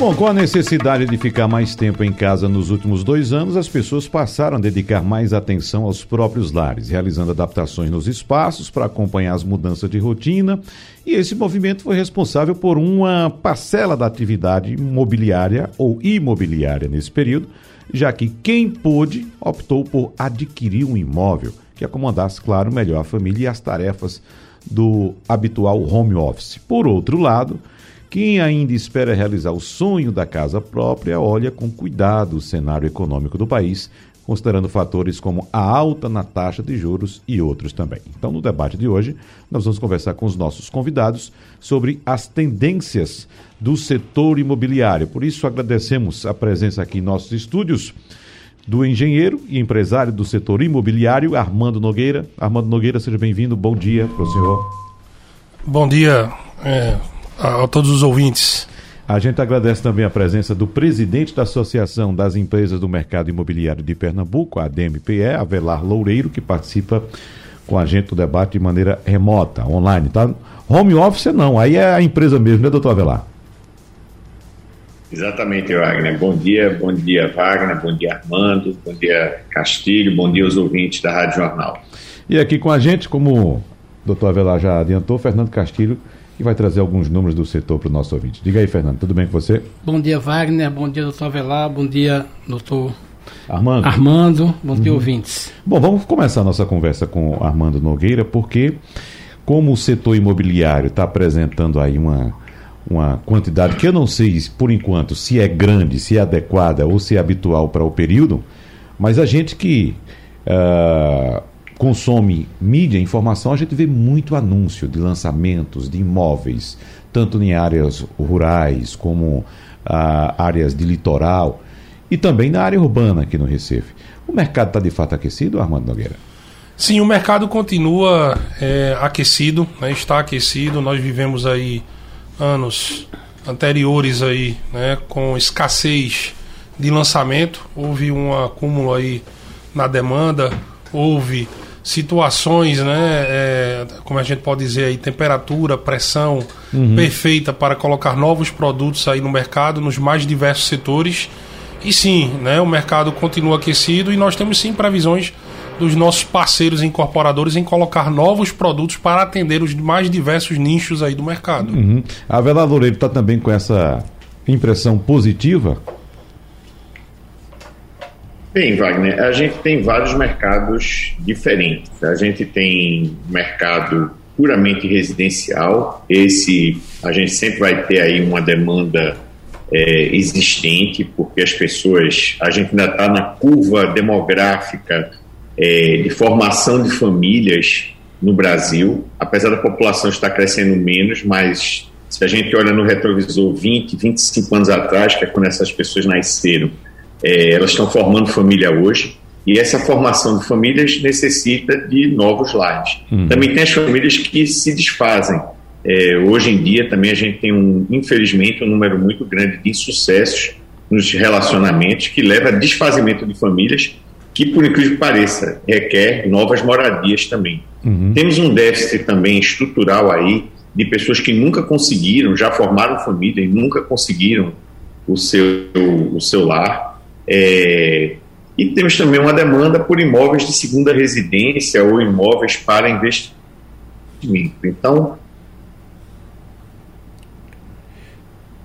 Bom, com a necessidade de ficar mais tempo em casa nos últimos dois anos, as pessoas passaram a dedicar mais atenção aos próprios lares, realizando adaptações nos espaços para acompanhar as mudanças de rotina. E esse movimento foi responsável por uma parcela da atividade imobiliária ou imobiliária nesse período, já que quem pôde optou por adquirir um imóvel que acomodasse, claro, melhor a família e as tarefas do habitual home office. Por outro lado, quem ainda espera realizar o sonho da casa própria, olha com cuidado o cenário econômico do país, considerando fatores como a alta na taxa de juros e outros também. Então, no debate de hoje, nós vamos conversar com os nossos convidados sobre as tendências do setor imobiliário. Por isso, agradecemos a presença aqui em nossos estúdios do engenheiro e empresário do setor imobiliário, Armando Nogueira. Armando Nogueira, seja bem-vindo. Bom dia para o senhor. Bom dia. É a, a todos os ouvintes. A gente agradece também a presença do presidente da Associação das Empresas do Mercado Imobiliário de Pernambuco, a ADMPE, Avelar Loureiro, que participa com a gente do debate de maneira remota, online, tá? Home office não, aí é a empresa mesmo, né, doutor Avelar? Exatamente, Wagner. Bom dia, bom dia, Wagner, bom dia, Armando, bom dia, Castilho, bom dia aos ouvintes da Rádio Jornal. E aqui com a gente, como o doutor Avelar já adiantou, Fernando Castilho, e vai trazer alguns números do setor para o nosso ouvinte. Diga aí, Fernando, tudo bem com você? Bom dia, Wagner. Bom dia, doutor Avelar. Bom dia, doutor Armando. Armando. Bom dia, uhum. ouvintes. Bom, vamos começar a nossa conversa com o Armando Nogueira, porque como o setor imobiliário está apresentando aí uma, uma quantidade que eu não sei, por enquanto, se é grande, se é adequada ou se é habitual para o período, mas a gente que uh, consome mídia, informação, a gente vê muito anúncio de lançamentos de imóveis, tanto em áreas rurais como ah, áreas de litoral e também na área urbana aqui no Recife. O mercado está de fato aquecido, Armando Nogueira? Sim, o mercado continua é, aquecido, né, está aquecido. Nós vivemos aí anos anteriores aí, né, com escassez de lançamento. Houve um acúmulo aí na demanda, houve situações, né, é, como a gente pode dizer aí, temperatura, pressão uhum. perfeita para colocar novos produtos aí no mercado, nos mais diversos setores. E sim, né, o mercado continua aquecido e nós temos sim previsões dos nossos parceiros incorporadores em colocar novos produtos para atender os mais diversos nichos aí do mercado. Uhum. A Vela Loureiro está também com essa impressão positiva Bem, Wagner, a gente tem vários mercados diferentes. A gente tem mercado puramente residencial. Esse a gente sempre vai ter aí uma demanda é, existente, porque as pessoas, a gente ainda está na curva demográfica é, de formação de famílias no Brasil, apesar da população estar crescendo menos, mas se a gente olha no retrovisor 20, 25 anos atrás, que é quando essas pessoas nasceram, é, elas estão formando família hoje e essa formação de famílias necessita de novos lares. Uhum. Também tem as famílias que se desfazem. É, hoje em dia também a gente tem, um, infelizmente, um número muito grande de insucessos nos relacionamentos que leva a desfazimento de famílias que, por incrível que pareça, requer novas moradias também. Uhum. Temos um déficit também estrutural aí de pessoas que nunca conseguiram, já formaram família e nunca conseguiram o seu, o seu lar é, e temos também uma demanda por imóveis de segunda residência ou imóveis para investimento. Então.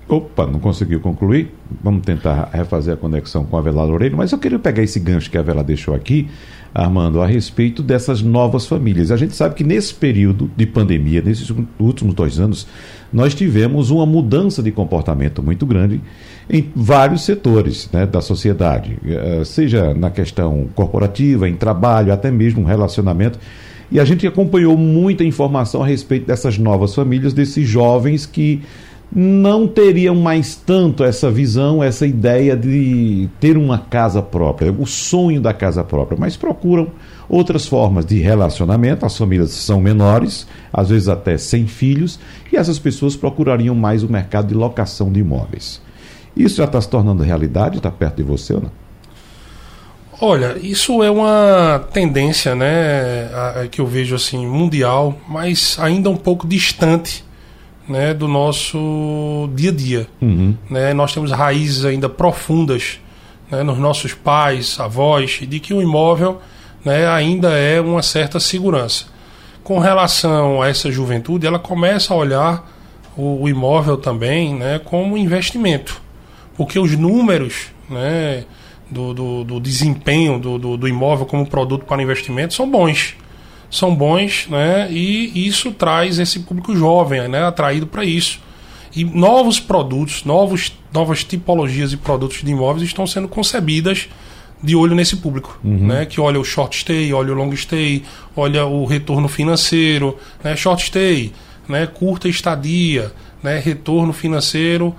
Opa, não conseguiu concluir? Vamos tentar refazer a conexão com a Vela Loureiro, mas eu queria pegar esse gancho que a Vela deixou aqui, Armando, a respeito dessas novas famílias. A gente sabe que nesse período de pandemia, nesses últimos dois anos, nós tivemos uma mudança de comportamento muito grande em vários setores né, da sociedade, eh, seja na questão corporativa, em trabalho, até mesmo relacionamento. E a gente acompanhou muita informação a respeito dessas novas famílias, desses jovens que não teriam mais tanto essa visão, essa ideia de ter uma casa própria, o sonho da casa própria, mas procuram outras formas de relacionamento. As famílias são menores, às vezes até sem filhos, e essas pessoas procurariam mais o mercado de locação de imóveis. Isso já está se tornando realidade? Está perto de você ou não? Olha, isso é uma tendência, né, que eu vejo assim mundial, mas ainda um pouco distante, né, do nosso dia a dia. Uhum. Né? Nós temos raízes ainda profundas, né, nos nossos pais, avós, de que o imóvel, né, ainda é uma certa segurança. Com relação a essa juventude, ela começa a olhar o, o imóvel também, né, como investimento, porque os números, né do, do, do desempenho do, do, do, imóvel como produto para investimento são bons. São bons, né? E isso traz esse público jovem, né? Atraído para isso. E novos produtos, novos, novas tipologias de produtos de imóveis estão sendo concebidas de olho nesse público, uhum. né? Que olha o short stay, olha o long stay, olha o retorno financeiro, né? Short stay, né? Curta estadia, né? Retorno financeiro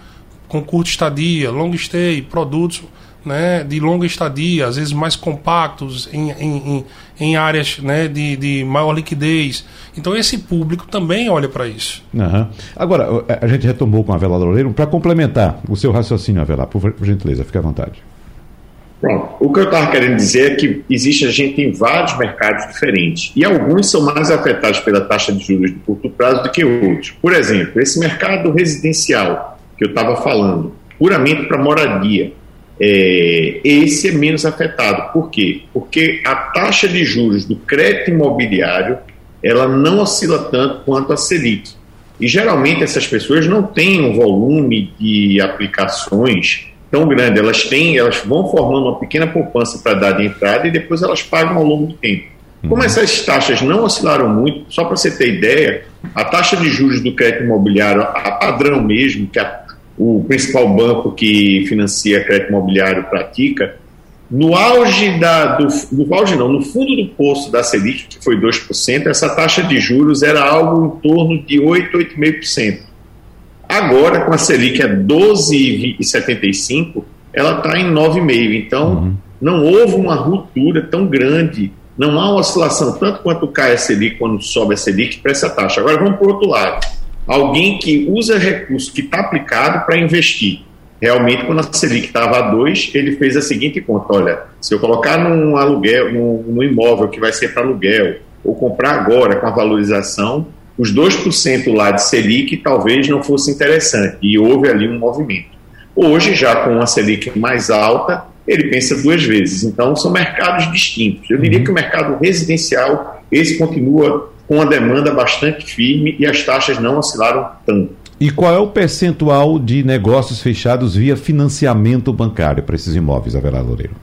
com curta estadia, long stay, produtos né, de longa estadia, às vezes mais compactos, em, em, em áreas né, de, de maior liquidez. Então esse público também olha para isso. Uhum. Agora, a gente retomou com a Vela Loureiro, para complementar o seu raciocínio, Avelar, por, por gentileza, fique à vontade. Pronto. O que eu estava querendo dizer é que existe, a gente tem vários mercados diferentes e alguns são mais afetados pela taxa de juros de curto prazo do que outros. Por exemplo, esse mercado residencial que eu estava falando, puramente para moradia, é, esse é menos afetado. Por quê? Porque a taxa de juros do crédito imobiliário ela não oscila tanto quanto a Selic. E geralmente essas pessoas não têm um volume de aplicações tão grande. Elas têm, elas vão formando uma pequena poupança para dar de entrada e depois elas pagam ao longo do tempo. Como uhum. essas taxas não oscilaram muito, só para você ter ideia, a taxa de juros do crédito imobiliário, a padrão mesmo, que a o principal banco que financia crédito imobiliário pratica, no auge da. Do, no auge não, no fundo do poço da Selic, que foi 2%, essa taxa de juros era algo em torno de 8, 8,5%. Agora, com a Selic a 12,75%, ela está em 9,5%. Então, uhum. não houve uma ruptura tão grande. Não há uma oscilação tanto quanto cai a Selic quando sobe a Selic para essa taxa. Agora vamos para o outro lado alguém que usa recurso que está aplicado para investir. Realmente, quando a Selic estava a 2, ele fez a seguinte conta: olha, se eu colocar num aluguel, num, num imóvel que vai ser para aluguel, ou comprar agora com a valorização, os 2% lá de Selic talvez não fosse interessante, e houve ali um movimento. Hoje, já com a Selic mais alta, ele pensa duas vezes. Então, são mercados distintos. Eu diria uhum. que o mercado residencial, esse continua com uma demanda bastante firme e as taxas não oscilaram tanto. E qual é o percentual de negócios fechados via financiamento bancário para esses imóveis, Avelar Loureiro?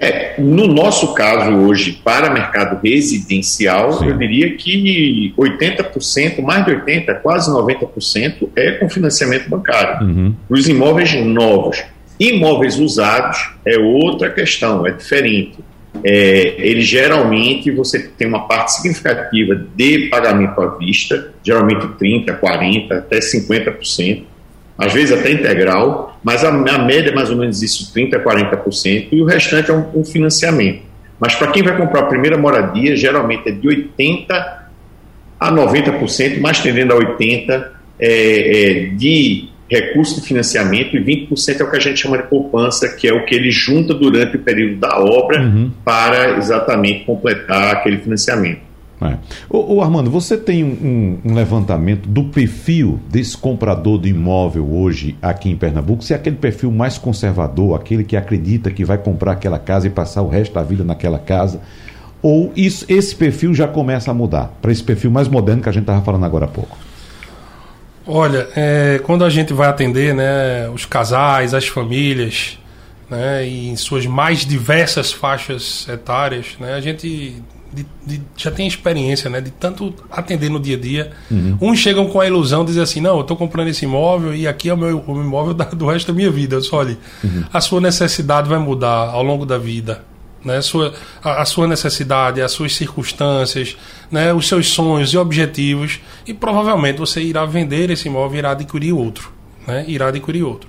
É, no nosso caso hoje, para mercado residencial, Sim. eu diria que 80%, mais de 80%, quase 90% é com financiamento bancário. Uhum. Os imóveis novos. Imóveis usados é outra questão, é diferente é, ele geralmente você tem uma parte significativa de pagamento à vista, geralmente 30%, 40%, até 50%, às vezes até integral, mas a, a média é mais ou menos isso, 30%, 40%, e o restante é um, um financiamento. Mas para quem vai comprar a primeira moradia, geralmente é de 80% a 90%, mais tendendo a 80% é, é, de recurso de financiamento e 20% é o que a gente chama de poupança, que é o que ele junta durante o período da obra uhum. para exatamente completar aquele financiamento. É. Ô, ô, Armando, você tem um, um, levantamento do perfil desse comprador do imóvel hoje aqui em Pernambuco? Se é aquele perfil mais conservador, aquele que acredita que vai comprar aquela casa e passar o resto da vida naquela casa? Ou isso, esse perfil já começa a mudar para esse perfil mais moderno que a gente estava falando agora há pouco? Olha, é, quando a gente vai atender né, os casais, as famílias, né, em suas mais diversas faixas etárias, né, a gente de, de, já tem experiência né, de tanto atender no dia a dia. Uhum. Uns chegam com a ilusão de dizer assim: não, eu estou comprando esse imóvel e aqui é o meu o imóvel da, do resto da minha vida. Eu só, olha, uhum. a sua necessidade vai mudar ao longo da vida. Né, sua, a, a, sua necessidade, as suas circunstâncias, né, os seus sonhos e objetivos, e provavelmente você irá vender esse imóvel irá adquirir outro. Né, irá adquirir outro.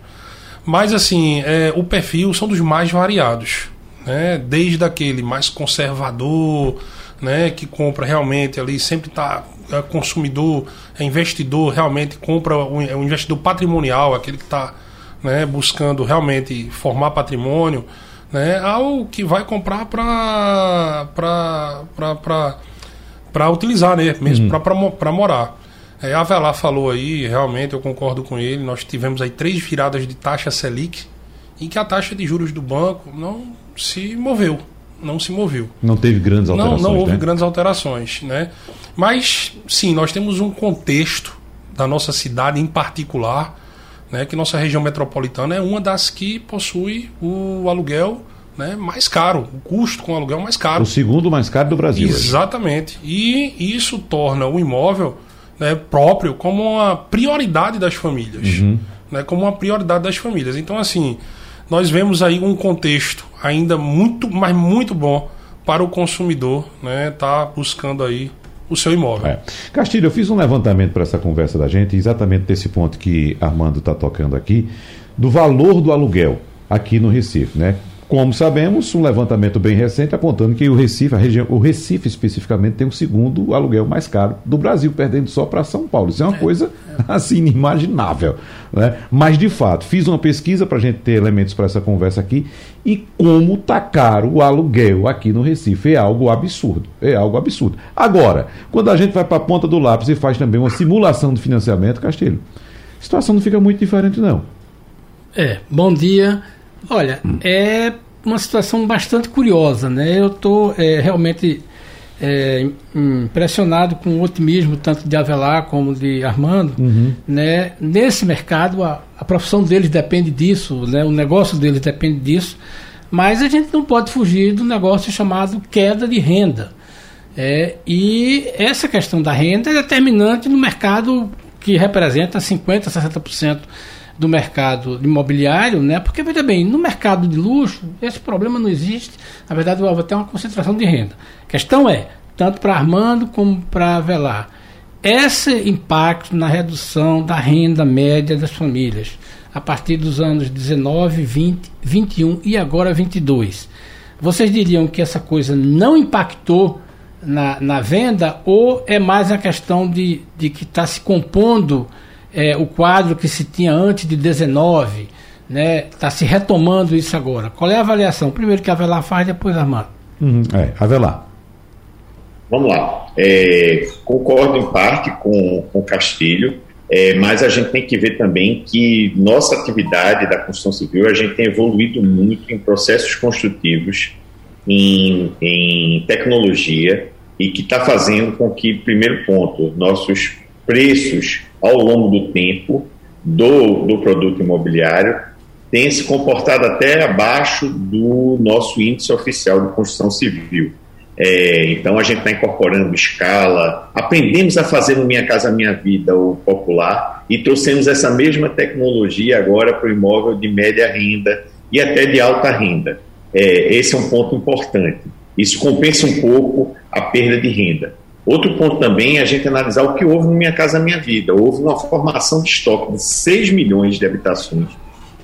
Mas assim, é, o perfil são dos mais variados. Né, desde aquele mais conservador, né, que compra realmente ali, sempre está é consumidor, é investidor, realmente compra é um investidor patrimonial, aquele que está né, buscando realmente formar patrimônio, né, ao que vai comprar para utilizar, né, mesmo uhum. para morar. É, a Avelar falou aí, realmente eu concordo com ele, nós tivemos aí três viradas de taxa Selic, em que a taxa de juros do banco não se moveu não se moveu. Não teve grandes alterações. Não, não houve né? grandes alterações, né? Mas sim, nós temos um contexto da nossa cidade em particular, né, que nossa região metropolitana é uma das que possui o aluguel né, mais caro, o custo com o aluguel mais caro. O segundo mais caro do Brasil. Exatamente. E isso torna o imóvel né, próprio como uma prioridade das famílias. Uhum. Né, como uma prioridade das famílias. Então, assim, nós vemos aí um contexto ainda muito, mas muito bom para o consumidor, né? Tá buscando aí o seu imóvel. É. Castilho, eu fiz um levantamento para essa conversa da gente, exatamente desse ponto que Armando está tocando aqui, do valor do aluguel aqui no Recife, né? Como sabemos, um levantamento bem recente apontando que o Recife, a região, o Recife especificamente, tem o segundo aluguel mais caro do Brasil, perdendo só para São Paulo. Isso é uma é. coisa assim inimaginável. Né? Mas, de fato, fiz uma pesquisa para a gente ter elementos para essa conversa aqui e como tá caro o aluguel aqui no Recife. É algo absurdo. É algo absurdo. Agora, quando a gente vai para a ponta do lápis e faz também uma simulação de financiamento, Castilho, a situação não fica muito diferente, não. É, bom dia. Olha, é uma situação bastante curiosa, né? Eu estou é, realmente é, impressionado com o otimismo tanto de Avelar como de Armando, uhum. né? Nesse mercado a, a, profissão deles depende disso, né? O negócio deles depende disso, mas a gente não pode fugir do negócio chamado queda de renda. É, e essa questão da renda é determinante no mercado que representa 50, 60% do mercado imobiliário, né? Porque veja bem, no mercado de luxo esse problema não existe. Na verdade, houve até uma concentração de renda. A questão é, tanto para Armando como para Velar, esse impacto na redução da renda média das famílias a partir dos anos 19, 20, 21 e agora 22. Vocês diriam que essa coisa não impactou na, na venda ou é mais a questão de, de que está se compondo é, o quadro que se tinha antes de 19, né? Está se retomando isso agora. Qual é a avaliação? Primeiro que a Avelar faz, depois Armando. Uhum, é, Avelar. Vamos lá. É, concordo em parte com, com o Castilho, é, mas a gente tem que ver também que nossa atividade da construção civil, a gente tem evoluído muito em processos construtivos, em, em tecnologia, e que está fazendo com que, primeiro ponto, nossos preços ao longo do tempo do, do produto imobiliário tem se comportado até abaixo do nosso índice oficial de construção civil. É, então a gente está incorporando escala, aprendemos a fazer no Minha Casa Minha Vida, o popular, e trouxemos essa mesma tecnologia agora para o imóvel de média renda e até de alta renda. É, esse é um ponto importante. Isso compensa um pouco a perda de renda. Outro ponto também é a gente analisar o que houve no Minha Casa Minha Vida. Houve uma formação de estoque de 6 milhões de habitações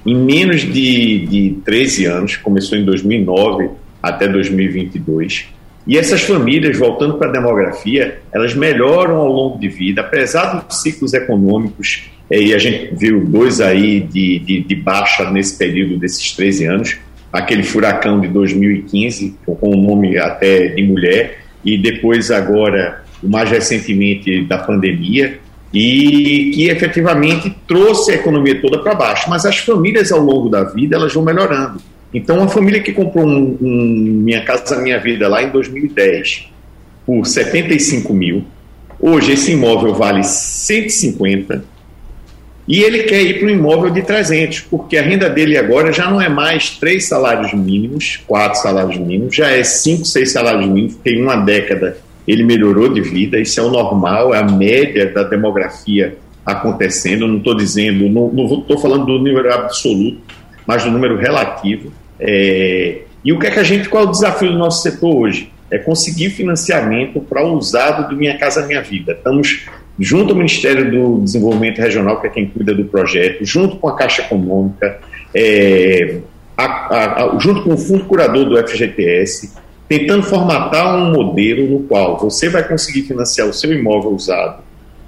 em menos de, de 13 anos, começou em 2009 até 2022. E essas famílias, voltando para a demografia, elas melhoram ao longo de vida, apesar dos ciclos econômicos, é, e a gente viu dois aí de, de, de, baixa nesse período desses 13 anos, aquele furacão de 2015, com o nome até de mulher, e depois agora, mais recentemente, da pandemia, e que efetivamente trouxe a economia toda para baixo. Mas as famílias ao longo da vida elas vão melhorando. Então, uma família que comprou um, um Minha Casa Minha Vida lá em 2010 por 75 mil, hoje esse imóvel vale 150 e ele quer ir para um imóvel de 300, porque a renda dele agora já não é mais três salários mínimos, quatro salários mínimos, já é cinco, seis salários mínimos, tem uma década ele melhorou de vida, isso é o normal, é a média da demografia acontecendo, não estou dizendo, não estou falando do número absoluto, mas do número relativo, é, E o que é que a gente, qual é o desafio do nosso setor hoje? É conseguir financiamento para o usado do Minha Casa Minha Vida. Estamos junto ao Ministério do Desenvolvimento Regional, que é quem cuida do projeto, junto com a Caixa Econômica, é, a, a, a, junto com o Fundo Curador do FGTS, tentando formatar um modelo no qual você vai conseguir financiar o seu imóvel usado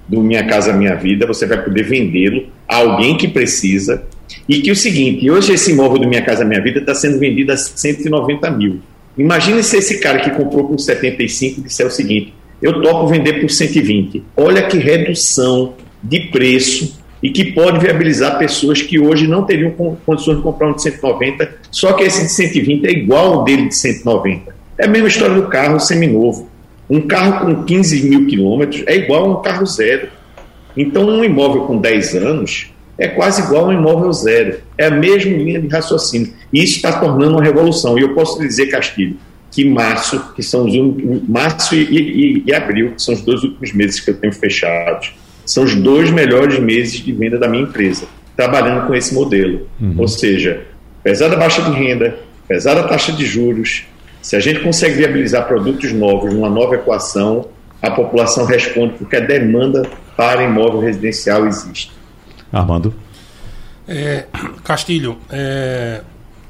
do Minha Casa Minha Vida, você vai poder vendê-lo a alguém que precisa, e que o seguinte, hoje esse imóvel do Minha Casa Minha Vida está sendo vendido a 190 mil. Imagine se esse cara que comprou por 75 disser o seguinte: eu topo vender por 120. Olha que redução de preço e que pode viabilizar pessoas que hoje não teriam condições de comprar um de 190, só que esse de 120 é igual ao dele de 190. É a mesma história do carro seminovo. Um carro com 15 mil quilômetros é igual a um carro zero. Então, um imóvel com 10 anos é quase igual a um imóvel zero. É a mesma linha de raciocínio. E isso está tornando uma revolução. E eu posso dizer, Castilho, que março, que são os março e, e, e, abril, que são os dois últimos meses que eu tenho fechados, são os dois melhores meses de venda da minha empresa, trabalhando com esse modelo. Uhum. Ou seja, apesar da baixa de renda, apesar da taxa de juros, se a gente consegue viabilizar produtos novos numa nova equação, a população responde porque a demanda para imóvel residencial existe. Armando. É, Castilho, é,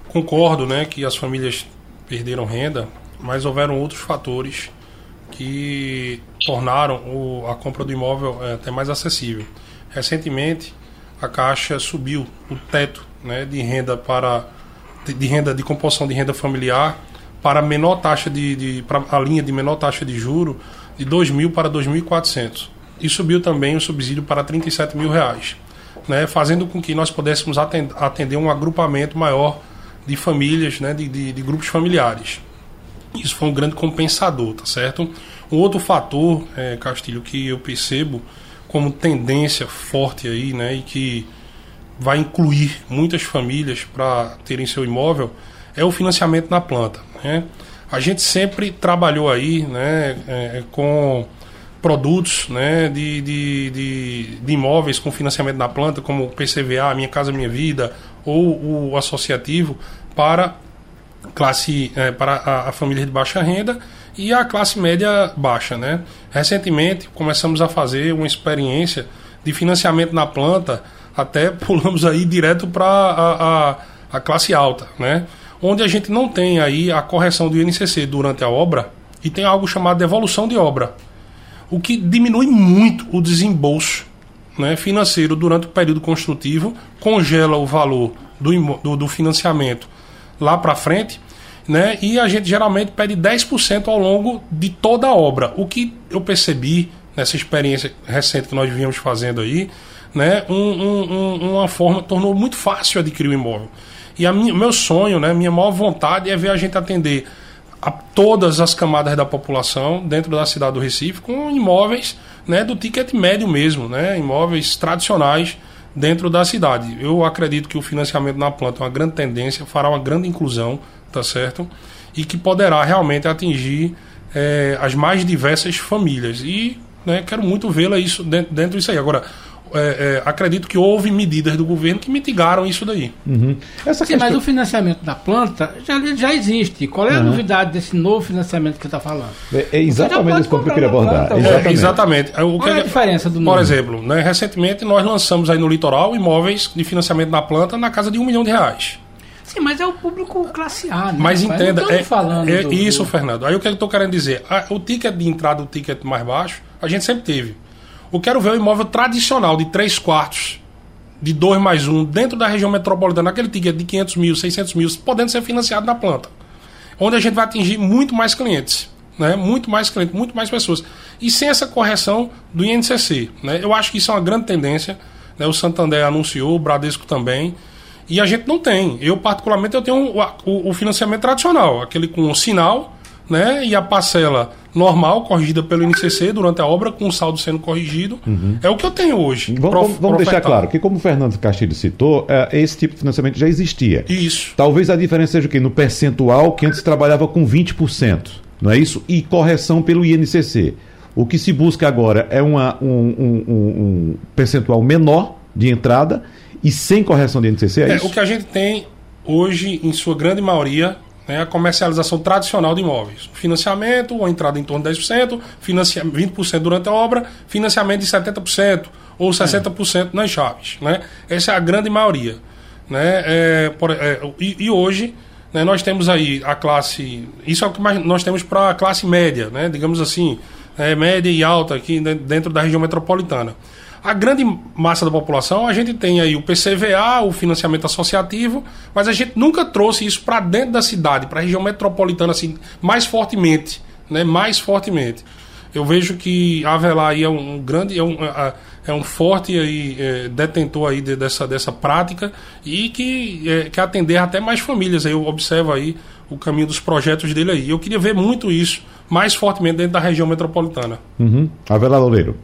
concordo né, que as famílias perderam renda, mas houveram outros fatores que tornaram o, a compra do imóvel é, até mais acessível. Recentemente, a Caixa subiu o teto né, de renda para de, de renda de composição de renda familiar para menor taxa de, de para a linha de menor taxa de juro de 2 mil para 2.400 e subiu também o subsídio para 37 mil reais né, fazendo com que nós pudéssemos atender um agrupamento maior de famílias, né, de, de, de grupos familiares. Isso foi um grande compensador, tá certo? Um outro fator, é, Castilho, que eu percebo como tendência forte aí, né, e que vai incluir muitas famílias para terem seu imóvel, é o financiamento na planta. Né? A gente sempre trabalhou aí né, é, com produtos né, de, de, de, de, imóveis com financiamento na planta, como PCVA, Minha Casa Minha Vida, ou o associativo, para, classe, é, para a, a família de baixa renda e a classe média baixa. Né? Recentemente começamos a fazer uma experiência de financiamento na planta, até pulamos aí direto para a, a, a classe alta, né? onde a gente não tem aí a correção do INCC durante a obra e tem algo chamado devolução de obra o que diminui muito o desembolso né, financeiro durante o período construtivo, congela o valor do, do, do financiamento lá para frente, né, e a gente geralmente pede 10% ao longo de toda a obra. O que eu percebi nessa experiência recente que nós viemos fazendo aí, né, um, um, uma forma tornou muito fácil adquirir o imóvel. E o meu sonho, né, minha maior vontade é ver a gente atender a todas as camadas da população dentro da cidade do Recife com imóveis né, do ticket médio mesmo, né, imóveis tradicionais dentro da cidade. Eu acredito que o financiamento na planta é uma grande tendência, fará uma grande inclusão, tá certo? E que poderá realmente atingir é, as mais diversas famílias. E né, quero muito vê-la isso dentro, dentro disso aí. Agora, é, é, acredito que houve medidas do governo que mitigaram isso daí. Uhum. Essa Sim, questão... mas o financiamento da planta já, já existe. Qual é a uhum. novidade desse novo financiamento que você está falando? É, é exatamente isso que eu queria abordar. Planta, exatamente. exatamente. O Qual é a diferença do Por novo? exemplo, né, recentemente nós lançamos aí no litoral imóveis de financiamento na planta na casa de um milhão de reais. Sim, mas é o público classe A, né? Mas entenda, é, falando é do, isso, do... Fernando. Aí o que eu estou querendo dizer? o ticket de entrada, o ticket mais baixo, a gente sempre teve. Eu quero ver o imóvel tradicional de 3 quartos, de 2 mais 1, dentro da região metropolitana, aquele ticket de 500 mil, 600 mil, podendo ser financiado na planta. Onde a gente vai atingir muito mais clientes. Né? Muito mais clientes, muito mais pessoas. E sem essa correção do INCC. Né? Eu acho que isso é uma grande tendência. Né? O Santander anunciou, o Bradesco também. E a gente não tem. Eu, particularmente, eu tenho o, o, o financiamento tradicional, aquele com sinal né? E a parcela normal, corrigida pelo INCC durante a obra, com o saldo sendo corrigido. Uhum. É o que eu tenho hoje. Vamos, vamos deixar claro que, como o Fernando Castilho citou, é, esse tipo de financiamento já existia. Isso. Talvez a diferença seja o quê? No percentual, que antes trabalhava com 20%, não é isso? E correção pelo INCC. O que se busca agora é uma, um, um, um, percentual menor de entrada e sem correção de INCC, é, é isso? O que a gente tem hoje, em sua grande maioria, né, a comercialização tradicional de imóveis. Financiamento, ou entrada em torno de 10%, financia 20% durante a obra, financiamento de 70% ou 60% nas chaves. Né? Essa é a grande maioria. Né? É, por, é, e, e, hoje né, nós temos aí a classe. Isso é o que mais nós temos para a classe média, né? digamos assim, é, média e alta aqui dentro da região metropolitana. A grande massa da população, a gente tem aí o PCVA, o financiamento associativo, mas a gente nunca trouxe isso para dentro da cidade, para a região metropolitana, assim, mais fortemente. Né? Mais fortemente. Eu vejo que Avelar aí é um grande. É um, é um forte aí, é, detentor aí de, dessa, dessa prática e que é, quer atender até mais famílias. Aí eu observo aí o caminho dos projetos dele aí. Eu queria ver muito isso mais fortemente dentro da região metropolitana. Uhum. Avelar Loureiro.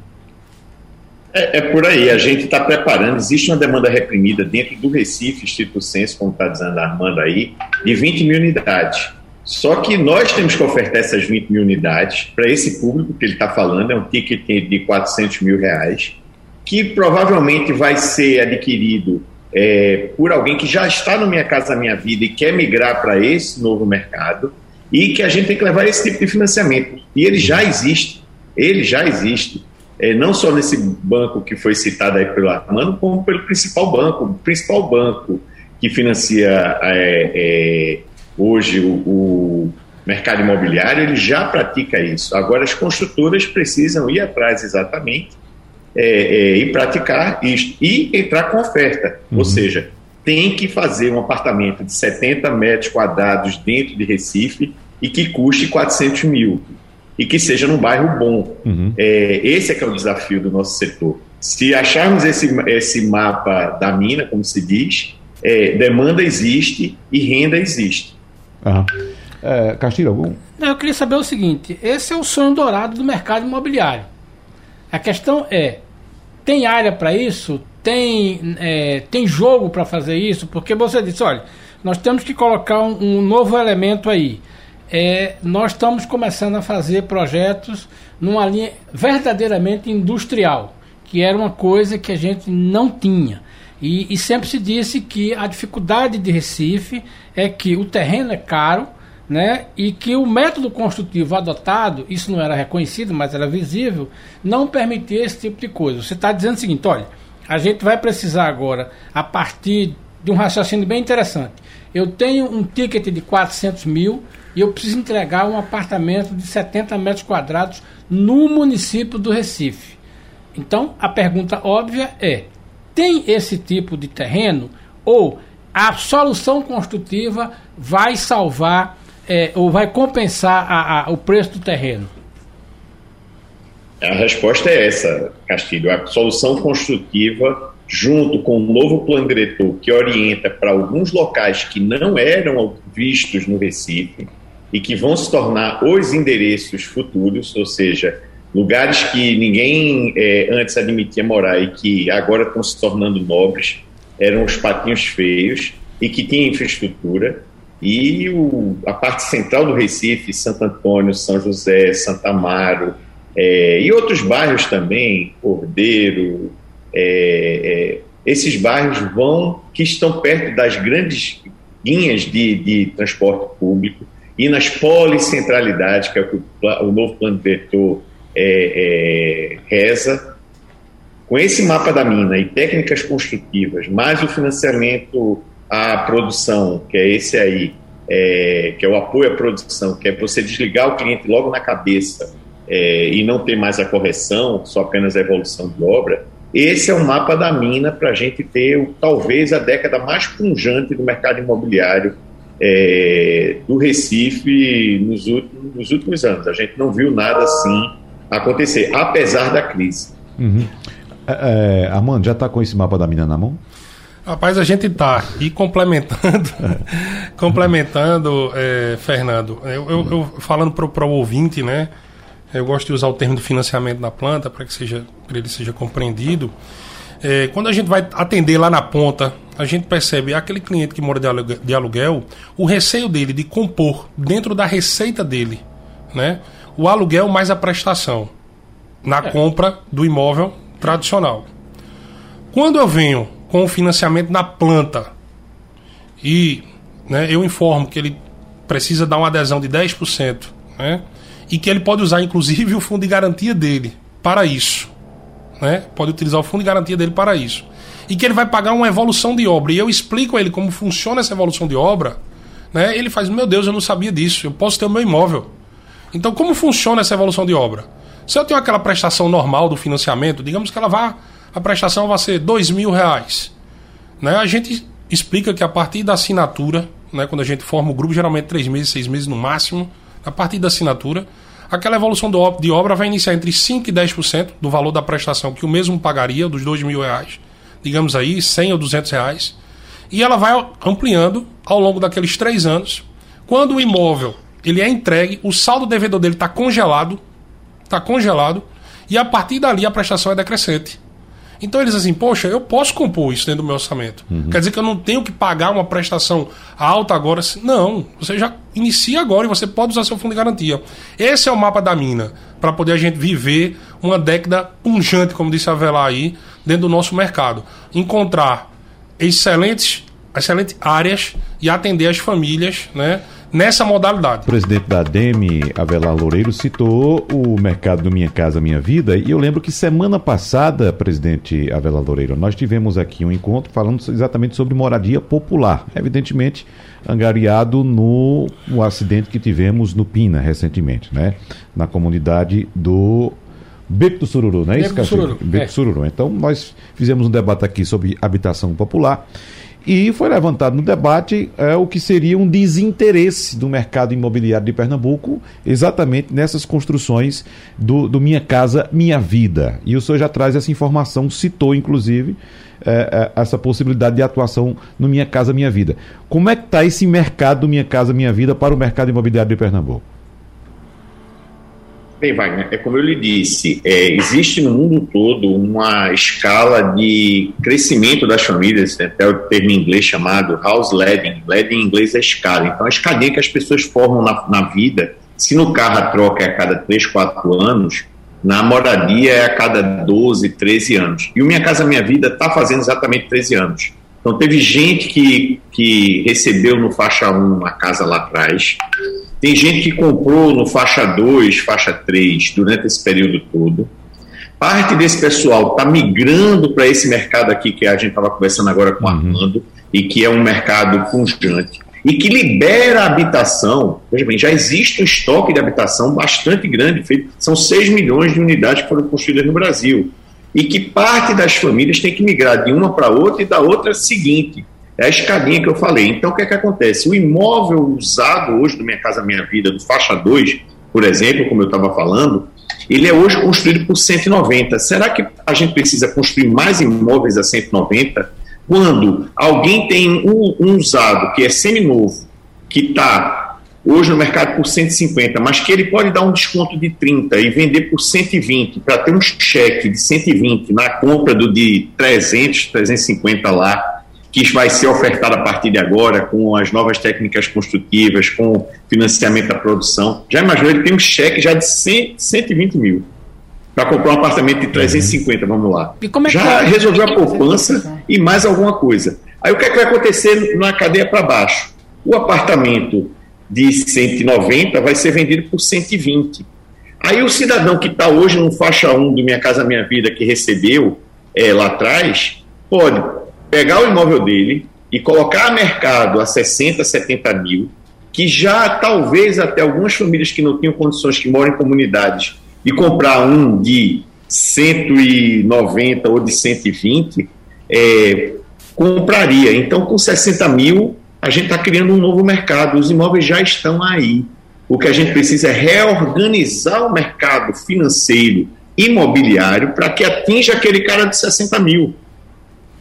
É, é, por aí, a gente está preparando, existe uma demanda reprimida dentro do Recife, Instituto Censo, como está dizendo a Armando aí, de 20 mil unidades. Só que nós temos que ofertar essas 20 mil unidades para esse público que ele está falando, é um ticket de 400 mil reais, que provavelmente vai ser adquirido é, por alguém que já está no Minha Casa Minha Vida e quer migrar para esse novo mercado, e que a gente tem que levar esse tipo de financiamento. E ele já existe, ele já existe é, não só nesse banco que foi citado aí pelo Armando, como pelo principal banco. O principal banco que financia é, é, hoje o, o, mercado imobiliário, ele já pratica isso. Agora, as construtoras precisam ir atrás exatamente é, é, e praticar isso, e entrar com oferta. Uhum. Ou seja, tem que fazer um apartamento de 70 metros quadrados dentro de Recife e que custe 400 mil e que seja num bairro bom. Uhum. É, esse é que é o desafio do nosso setor. Se acharmos esse, esse mapa da mina, como se diz, é, demanda existe e renda existe. Uhum. É, Castilho, algum? Eu queria saber o seguinte: esse é o sonho dourado do mercado imobiliário. A questão é: tem área para isso? Tem, é, tem jogo para fazer isso? Porque você disse: olha, nós temos que colocar um, um novo elemento aí é, nós estamos começando a fazer projetos numa linha verdadeiramente industrial, que era uma coisa que a gente não tinha. E, e, sempre se disse que a dificuldade de Recife é que o terreno é caro, né? E que o método construtivo adotado, isso não era reconhecido, mas era visível, não permitia esse tipo de coisa. Você está dizendo o seguinte: olha, a gente vai precisar agora, a partir de um raciocínio bem interessante. Eu tenho um ticket de 400 mil, e eu preciso entregar um apartamento de 70 metros quadrados no município do Recife. Então, a pergunta óbvia é: tem esse tipo de terreno ou a solução construtiva vai salvar é, ou vai compensar a, a, o preço do terreno? A resposta é essa, Castilho. A solução construtiva, junto com o novo plano diretor que orienta para alguns locais que não eram vistos no Recife, e que vão se tornar os endereços futuros, ou seja, lugares que ninguém é, antes admitia morar e que agora estão se tornando nobres, eram os patinhos feios e que tinham infraestrutura. E o, a parte central do Recife, Santo Antônio, São José, Santa Amaro, é, e outros bairros também, Cordeiro, é, é, esses bairros vão que estão perto das grandes linhas de, de transporte público e nas policentralidades, que é o que o, novo plano diretor é, é, reza, com esse mapa da mina e técnicas construtivas, mais o financiamento à produção, que é esse aí, é, que é o apoio à produção, que é você desligar o cliente logo na cabeça é, e não ter mais a correção, só apenas a evolução de obra, esse é o mapa da mina para a gente ter talvez a década mais punjante do mercado imobiliário é, do Recife nos últimos, nos últimos, anos. A gente não viu nada assim acontecer, apesar da crise. Uhum. É, é Armando, já está com esse mapa da mina na mão? Rapaz, a gente tá. E complementando, complementando, é, Fernando, eu, eu, eu falando para o ouvinte, né? Eu gosto de usar o termo de financiamento da planta para que seja, ele seja compreendido. É, quando a gente vai atender lá na ponta, a gente percebe aquele cliente que mora de aluguel, de aluguel, o receio dele de compor dentro da receita dele, né? O aluguel mais a prestação na é. compra do imóvel tradicional. Quando eu venho com o financiamento na planta e né, eu informo que ele precisa dar uma adesão de 10%, né? e que ele pode usar inclusive o fundo de garantia dele para isso. Né? Pode utilizar o fundo de garantia dele para isso. E que ele vai pagar uma evolução de obra. E eu explico a ele como funciona essa evolução de obra. Né? Ele faz: Meu Deus, eu não sabia disso. Eu posso ter o meu imóvel. Então, como funciona essa evolução de obra? Se eu tenho aquela prestação normal do financiamento, digamos que ela vá, a prestação vai ser dois mil reais. Né? A gente explica que a partir da assinatura, né, quando a gente forma o grupo, geralmente três meses, seis meses no máximo, a partir da assinatura, aquela evolução de obra vai iniciar entre 5% e 10% do valor da prestação que o mesmo pagaria, dos dois mil reais, digamos aí, 100 ou 200 reais, e ela vai ampliando ao longo daqueles três anos. Quando o imóvel ele é entregue, o saldo devedor dele está congelado, está congelado, e a partir dali a prestação é decrescente. Então eles assim, poxa, eu posso compor isso dentro do meu orçamento. Uhum. Quer dizer que eu não tenho que pagar uma prestação alta agora. Não, você já inicia agora e você pode usar seu fundo de garantia. Esse é o mapa da mina, para poder a gente viver uma década punjante, como disse a Velar aí, dentro do nosso mercado. Encontrar excelentes, excelentes áreas e atender as famílias, né? Nessa modalidade. O presidente da DEME, Avelar Loureiro, citou o mercado do Minha Casa Minha Vida e eu lembro que semana passada, presidente Avelar Loureiro, nós tivemos aqui um encontro falando exatamente sobre moradia popular, evidentemente angariado no, no acidente que tivemos no Pina recentemente, né? Na comunidade do Beco do Sururu, não é Beco isso, Sururu. Beco é. do Sururu. Então, nós fizemos um debate aqui sobre habitação popular e foi levantado no debate é, o que seria um desinteresse do mercado imobiliário de Pernambuco, exatamente nessas construções do, do Minha Casa Minha Vida. E o senhor já traz essa informação, citou inclusive é, é, essa possibilidade de atuação no Minha Casa Minha Vida. Como é que está esse mercado do Minha Casa Minha Vida para o mercado imobiliário de Pernambuco? Bem, Wagner, é como eu lhe disse, é, existe no mundo todo uma escala de crescimento das famílias, né, até o termo em inglês chamado house ledding, ledding em inglês é escala, então a escadinha que as pessoas formam na, na vida, se no carro a troca é a cada 3, 4 anos, na moradia é a cada 12, 13 anos. E o Minha Casa Minha Vida está fazendo exatamente 13 anos. Então teve gente que, que recebeu no faixa 1 uma casa lá atrás, tem gente que comprou no faixa 2, faixa 3 durante esse período todo. Parte desse pessoal está migrando para esse mercado aqui que a gente estava conversando agora com o uhum. Armando, e que é um mercado pungente, e que libera habitação. Veja bem, já existe um estoque de habitação bastante grande, feito, são 6 milhões de unidades que foram construídas no Brasil. E que parte das famílias tem que migrar de uma para outra e da outra seguinte. É a escadinha que eu falei. Então, o que é que acontece? O imóvel usado hoje do Minha Casa Minha Vida, do faixa 2, por exemplo, como eu estava falando, ele é hoje construído por 190. Será que a gente precisa construir mais imóveis a 190? Quando alguém tem um, um usado que é semi-novo, que está hoje no mercado por 150, mas que ele pode dar um desconto de 30 e vender por 120, para ter um cheque de 120 na compra do de 300, 350 lá, que vai ser ofertado a partir de agora com as novas técnicas construtivas, com financiamento da produção. Já imaginou, ele tem um cheque já de 100, 120 mil para comprar um apartamento de 350, vamos lá. É já é? resolveu a poupança e mais alguma coisa. Aí o que, é que vai acontecer na cadeia para baixo? O apartamento de 190 vai ser vendido por 120. Aí o cidadão que está hoje no faixa 1 do Minha Casa Minha Vida, que recebeu é, lá atrás, pode pegar o imóvel dele e colocar a mercado a 60, 70 mil, que já talvez até algumas famílias que não tinham condições, que moram em comunidades, e comprar um de 190 ou de 120, é, compraria. Então, com 60 mil, a gente está criando um novo mercado, os imóveis já estão aí. O que a gente precisa é reorganizar o mercado financeiro imobiliário para que atinja aquele cara de 60 mil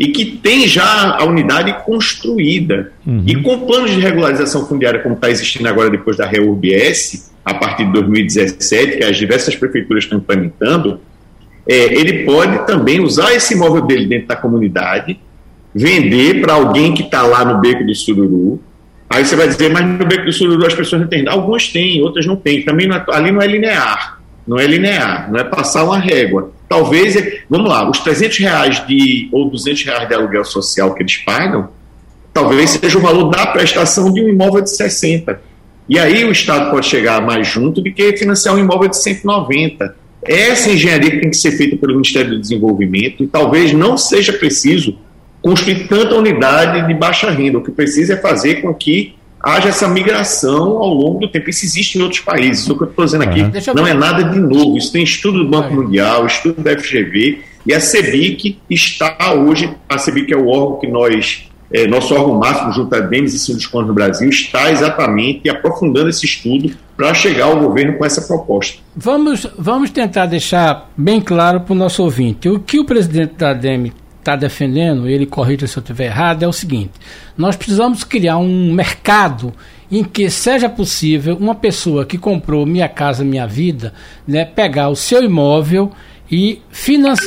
e que tem já a unidade construída. Uhum. E com planos de regularização fundiária, como está existindo agora depois da REURBS, a partir de 2017, que as diversas prefeituras estão implementando, é, ele pode também usar esse imóvel dele dentro da comunidade, vender para alguém que está lá no Beco do Sururu. Aí você vai dizer, mas no Beco do Sururu as pessoas não têm. Algumas têm, outras não têm. Também não é, ali não é linear. Não é linear, não é passar uma régua talvez, vamos lá, os 300 reais de, ou 200 reais de aluguel social que eles pagam, talvez seja o valor da prestação de um imóvel de 60. E aí o Estado pode chegar mais junto do que financiar um imóvel de 190. Essa engenharia tem que ser feita pelo Ministério do Desenvolvimento e talvez não seja preciso construir tanta unidade de baixa renda. O que precisa é fazer com que haja essa migração ao longo do tempo. Isso existe em outros países. O que eu estou dizendo aqui uhum. não é nada de novo. Isso tem estudo do Banco Mundial, estudo da FGV, e a CEBIC está hoje, a CEBIC é o órgão que nós, é, nosso órgão máximo junto à BEMS e Sinduscons no Brasil, está exatamente aprofundando esse estudo para chegar ao governo com essa proposta. Vamos, vamos tentar deixar bem claro para o nosso ouvinte. O que o presidente da DEM está defendendo, ele corrija se eu estiver errado, é o seguinte: nós precisamos criar um mercado em que seja possível uma pessoa que comprou Minha Casa Minha Vida, né, pegar o seu imóvel e,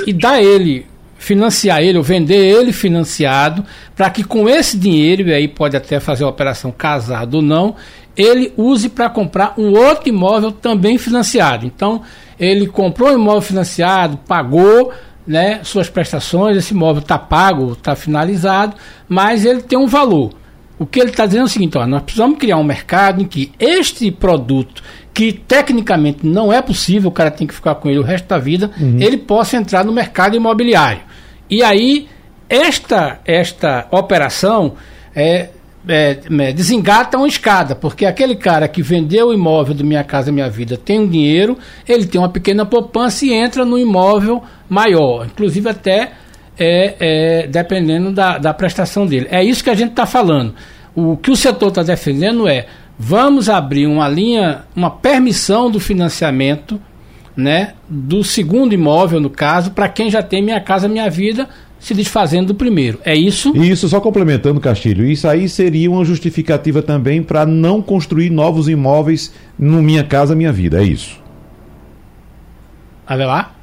e dar ele, financiar ele, ou vender ele financiado, para que com esse dinheiro, e aí pode até fazer a operação casado ou não, ele use para comprar um outro imóvel também financiado. Então, ele comprou um imóvel financiado, pagou, né, suas prestações, esse imóvel está pago, está finalizado, mas ele tem um valor. O que ele está dizendo é o seguinte: ó, nós precisamos criar um mercado em que este produto, que tecnicamente não é possível, o cara tem que ficar com ele o resto da vida, uhum. ele possa entrar no mercado imobiliário. E aí, esta, esta operação é, é, é, desengata uma escada, porque aquele cara que vendeu o imóvel do Minha Casa Minha Vida tem um dinheiro, ele tem uma pequena poupança e entra no imóvel maior, inclusive até é, é dependendo da, da prestação dele. É isso que a gente está falando. O que o setor está defendendo é vamos abrir uma linha, uma permissão do financiamento né, do segundo imóvel, no caso, para quem já tem Minha Casa Minha Vida se desfazendo do primeiro. É isso? Isso, só complementando, Castilho, isso aí seria uma justificativa também para não construir novos imóveis no Minha Casa Minha Vida, é isso? Avelar?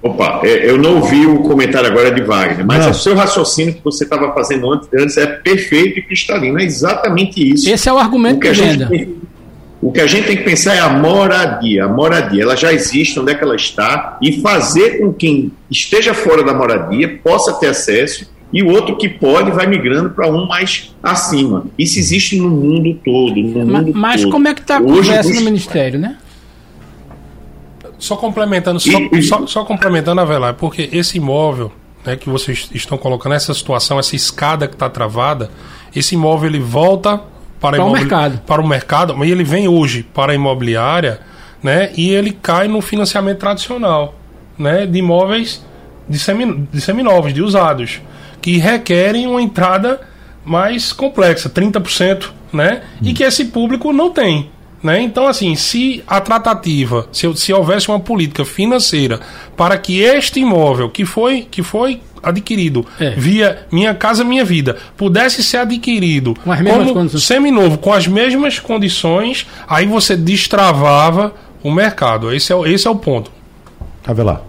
Opa, é, eu não ouvi o comentário agora de Wagner, mas não. o seu raciocínio que você estava fazendo antes, antes é perfeito e cristalino, é exatamente isso. Esse é o argumento o que de venda. Gente, o que a gente tem que pensar é a moradia. A moradia, ela já existe, onde é que ela está, e fazer com quem esteja fora da moradia possa ter acesso e o outro que pode vai migrando para um mais acima. Isso existe no mundo todo. No mas, mundo mas todo. como é que está a conversa no Ministério, né? Só complementando, só, e, só, só complementando, Avelar, porque esse imóvel né, que vocês estão colocando, essa situação, essa escada que está travada, esse imóvel ele volta para, para, o mercado. para o mercado, mas ele vem hoje para a imobiliária, né? E ele cai no financiamento tradicional, né? De imóveis de, semi, de seminovos, de usados, que requerem uma entrada mais complexa, 30%, né? Hum. E que esse público não tem. Né? Então, assim, se a tratativa, se, se houvesse uma política financeira para que este imóvel que foi, que foi adquirido é. via Minha Casa Minha Vida pudesse ser adquirido como seminovo, com as mesmas condições, aí você destravava o mercado. Esse é, esse é o ponto. Avelar.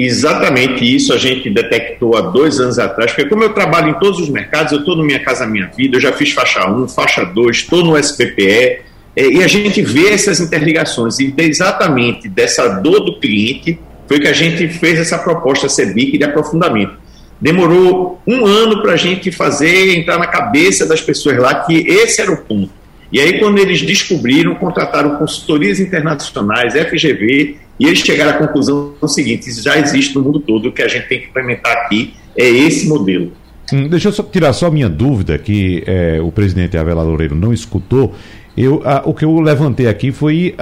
Exatamente isso a gente detectou há dois anos atrás, porque como eu trabalho em todos os mercados, eu estou no Minha Casa Minha Vida, eu já fiz faixa 1, faixa 2, estou no SPPE, é, e a gente vê essas interligações, e exatamente dessa dor do cliente foi que a gente fez essa proposta CEBIC de aprofundamento. Demorou um ano para a gente fazer, entrar na cabeça das pessoas lá que esse era o ponto. E aí, quando eles descobriram, contrataram consultorias internacionais, FGV, e eles chegaram à conclusão seguinte: isso já existe no mundo todo, o que a gente tem que implementar aqui é esse modelo. Hum, deixa eu só tirar só minha dúvida, que é, o presidente Avela Loureiro não escutou. Eu, o que eu levantei aqui foi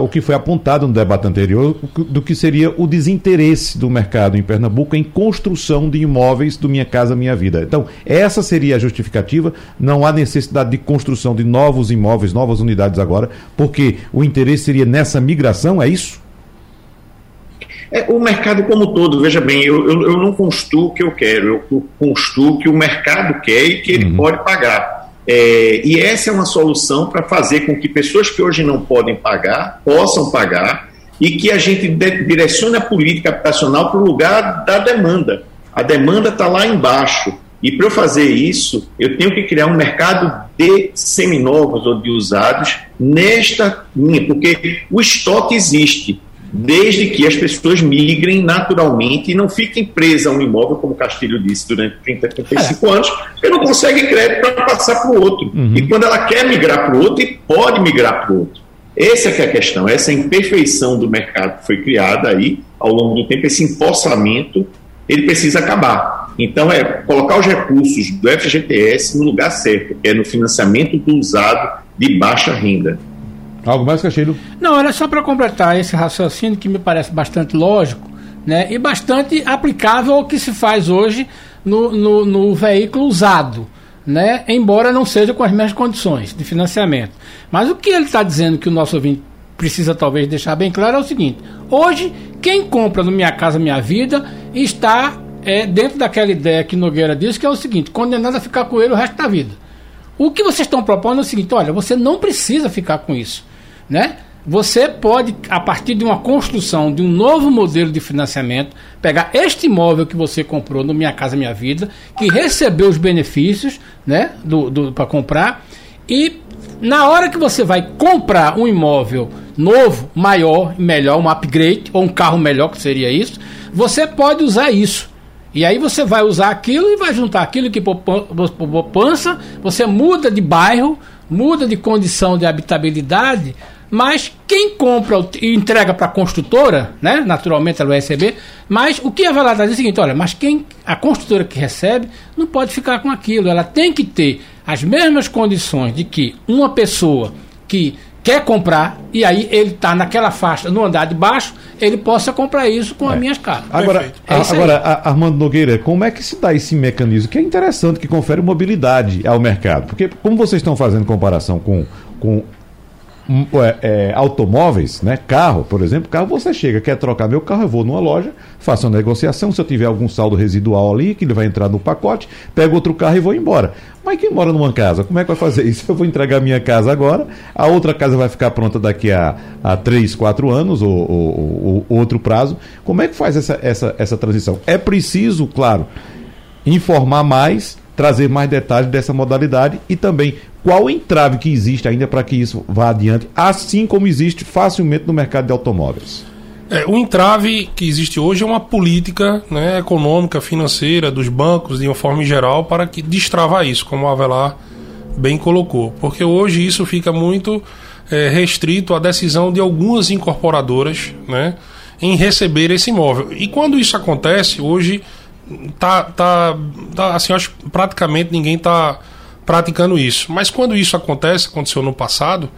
o que foi apontado no debate anterior do que seria o desinteresse do mercado em Pernambuco em construção de imóveis do Minha Casa Minha Vida. Então, essa seria a justificativa. Não há necessidade de construção de novos imóveis, novas unidades agora, porque o interesse seria nessa migração, é isso? É, o mercado como todo, veja bem, eu, eu, eu, não construo o que eu quero, eu construo o que o mercado quer e que ele uhum. pode pagar. É, e essa é uma solução para fazer com que pessoas que hoje não podem pagar possam pagar e que a gente direcione a política habitacional para o lugar da demanda. A demanda está lá embaixo. E para eu fazer isso, eu tenho que criar um mercado de seminovos ou de usados nesta linha, porque o estoque existe. Desde que as pessoas migrem naturalmente e não fiquem presas a um imóvel, como o Castilho disse, durante 30, 35 é. anos, porque não consegue crédito para passar para o outro. Uhum. E quando ela quer migrar para o outro, e pode migrar para o outro. Essa é, é a questão, essa imperfeição do mercado que foi criada aí ao longo do tempo, esse empossamento, ele precisa acabar. Então, é colocar os recursos do FGTS no lugar certo, que é no financiamento do usado de baixa renda. Algo mais, Castilho? Não, era só para completar esse raciocínio que me parece bastante lógico né, e bastante aplicável ao que se faz hoje no, no, no veículo usado. Né, embora não seja com as mesmas condições de financiamento. Mas o que ele está dizendo que o nosso ouvinte precisa talvez deixar bem claro é o seguinte: hoje, quem compra no Minha Casa Minha Vida está é, dentro daquela ideia que Nogueira disse, que é o seguinte: condenado a ficar com ele o resto da vida. O que vocês estão propondo é o seguinte: olha, você não precisa ficar com isso né? Você pode, a partir de uma construção de um novo modelo de financiamento, pegar este imóvel que você comprou no Minha Casa Minha Vida, que recebeu os benefícios né, do, do para comprar, e na hora que você vai comprar um imóvel novo, maior, melhor, um upgrade, ou um carro melhor, que seria isso, você pode usar isso. E aí você vai usar aquilo e vai juntar aquilo que poupança, você muda de bairro, muda de condição de habitabilidade, mas quem compra e entrega para a construtora, né? Naturalmente ela vai receber. Mas o que a Valada diz é o seguinte: olha, mas quem a construtora que recebe não pode ficar com aquilo. Ela tem que ter as mesmas condições de que uma pessoa que quer comprar e aí ele está naquela faixa no andar de baixo, ele possa comprar isso com é. as minhas casas. Agora, é agora Armando Nogueira, como é que se dá esse mecanismo que é interessante que confere mobilidade ao mercado? Porque como vocês estão fazendo comparação com com é, é, automóveis, né? Carro, por exemplo, carro você chega, quer trocar meu carro, eu vou numa loja, faço uma negociação, se eu tiver algum saldo residual ali, que ele vai entrar no pacote, pego outro carro e vou embora. Mas quem mora numa casa, como é que vai fazer isso? Eu vou entregar minha casa agora, a outra casa vai ficar pronta daqui a, a 3, 4 anos ou, ou, ou outro prazo. Como é que faz essa, essa, essa transição? É preciso, claro, informar mais, trazer mais detalhes dessa modalidade e também qual o entrave que existe ainda para que isso vá adiante, assim como existe facilmente no mercado de automóveis? É, o entrave que existe hoje é uma política né, econômica, financeira dos bancos, de uma forma geral, para que destravar isso, como o Avelar bem colocou. Porque hoje isso fica muito é, restrito à decisão de algumas incorporadoras né, em receber esse imóvel. E quando isso acontece, hoje tá, tá, tá assim, acho praticamente ninguém está praticando isso. Mas quando isso acontece, aconteceu no passado,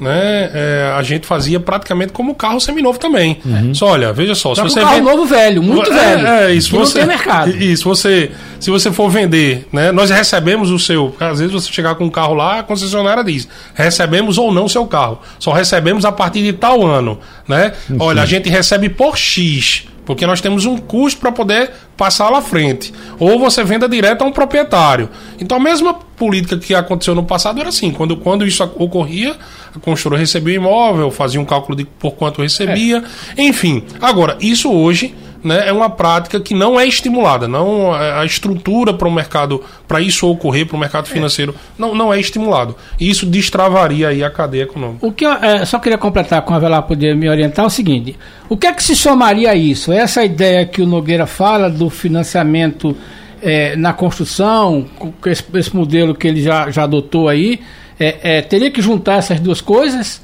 né, é, a gente fazia praticamente como carro seminovo também. Uhum. Só olha, veja só, se você um carro vende... novo velho, muito é, velho. É, isso, você, não tem mercado. Isso, você, se você for vender, né, nós recebemos o seu, às vezes você chegar com um carro lá, a concessionária diz: "Recebemos ou não o seu carro. Só recebemos a partir de tal ano", né? Olha, a gente recebe por X. Porque nós temos um custo para poder passar lá à frente. Ou você venda direto a um proprietário. Então a mesma política que aconteceu no passado era assim: quando, quando isso ocorria, a construtora recebia o imóvel, fazia um cálculo de por quanto recebia. É. Enfim, agora, isso hoje né, é uma prática que não é estimulada. Não a estrutura para o mercado, para isso ocorrer para o mercado é. financeiro, não, não é estimulado. E isso destravaria aí a cadeia econômica. O que eu é, só queria completar com a Velar poder me orientar é o seguinte: o que é que se somaria a isso? Essa ideia que o Nogueira fala do financiamento é, na construção, esse, esse, modelo que ele já, já adotou aí, é, é, teria que juntar essas duas coisas?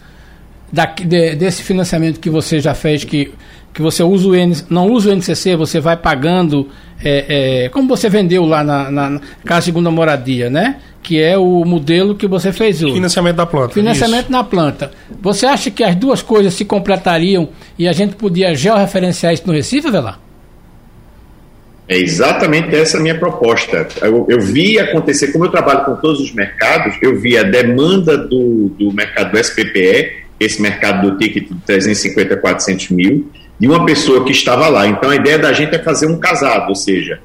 Da, de, desse financiamento que você já fez, que que você usa o N, não usa o NCC, você vai pagando, é, é, como você vendeu lá na, na, na Casa Segunda Moradia, né? Que é o modelo que você fez hoje. Financiamento da planta. Financiamento isso. na planta. Você acha que as duas coisas se completariam e a gente podia georreferenciar isso no Recife, Velar? É exatamente essa a minha proposta. Eu, eu, vi acontecer, como eu trabalho com todos os mercados, eu vi a demanda do, do mercado do SPPE, esse mercado do ticket de 350 a 400 mil, de uma pessoa que estava lá. Então a ideia da gente é fazer um casado, ou seja,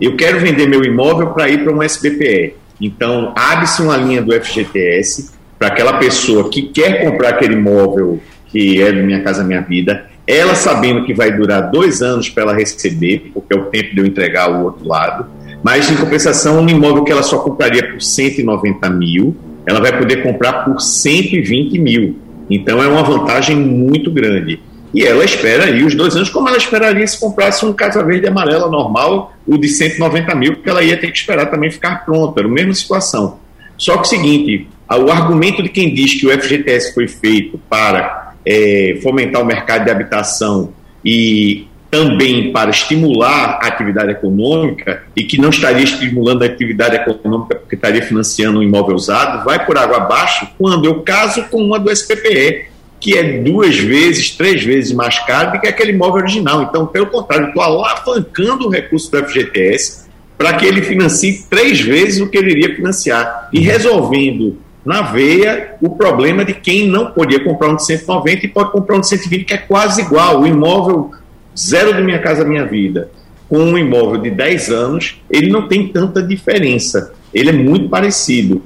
eu quero vender meu imóvel para ir para um SBPE. Então abre-se uma linha do FGTS para aquela pessoa que quer comprar aquele imóvel que é Minha Casa Minha Vida, ela sabendo que vai durar dois anos para ela receber, porque é o tempo de eu entregar o outro lado, mas em compensação, um imóvel que ela só compraria por 190 mil, ela vai poder comprar por 120 mil. Então é uma vantagem muito grande. E ela espera aí os dois anos, como ela esperaria se comprasse um Casa Verde amarela normal, o de 190 mil, porque ela ia ter que esperar também ficar pronta, era a mesma situação. Só que o seguinte, o argumento de quem diz que o FGTS foi feito para é, fomentar o mercado de habitação e também para estimular a atividade econômica e que não estaria estimulando a atividade econômica porque estaria financiando um imóvel usado, vai por água abaixo quando eu caso com uma do SPPE, que é duas vezes, três vezes mais caro do que aquele imóvel original. Então, pelo contrário, estou alavancando o recurso do FGTS para que ele financie três vezes o que ele iria financiar e resolvendo na veia o problema de quem não podia comprar um de 190 e pode comprar um de 120, que é quase igual. O imóvel zero de Minha Casa Minha Vida com um imóvel de 10 anos, ele não tem tanta diferença. Ele é muito parecido.